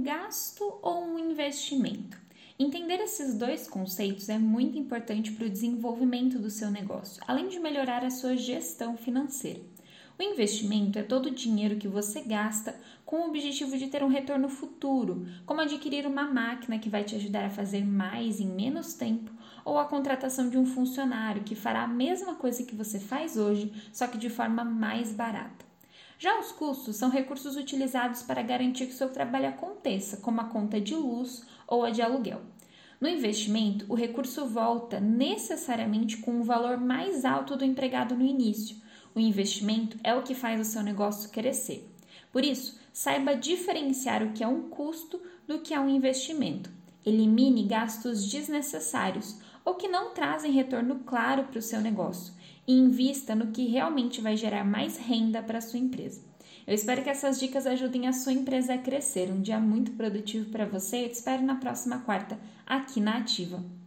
um gasto ou um investimento? Entender esses dois conceitos é muito importante para o desenvolvimento do seu negócio, além de melhorar a sua gestão financeira. O investimento é todo o dinheiro que você gasta com o objetivo de ter um retorno futuro, como adquirir uma máquina que vai te ajudar a fazer mais em menos tempo, ou a contratação de um funcionário que fará a mesma coisa que você faz hoje, só que de forma mais barata. Já os custos são recursos utilizados para garantir que seu trabalho aconteça, como a conta de luz ou a de aluguel. No investimento, o recurso volta necessariamente com um valor mais alto do empregado no início o investimento é o que faz o seu negócio crescer. Por isso, saiba diferenciar o que é um custo do que é um investimento. Elimine gastos desnecessários ou que não trazem retorno claro para o seu negócio e invista no que realmente vai gerar mais renda para a sua empresa. Eu espero que essas dicas ajudem a sua empresa a crescer. Um dia muito produtivo para você. Eu te espero na próxima quarta aqui na Ativa.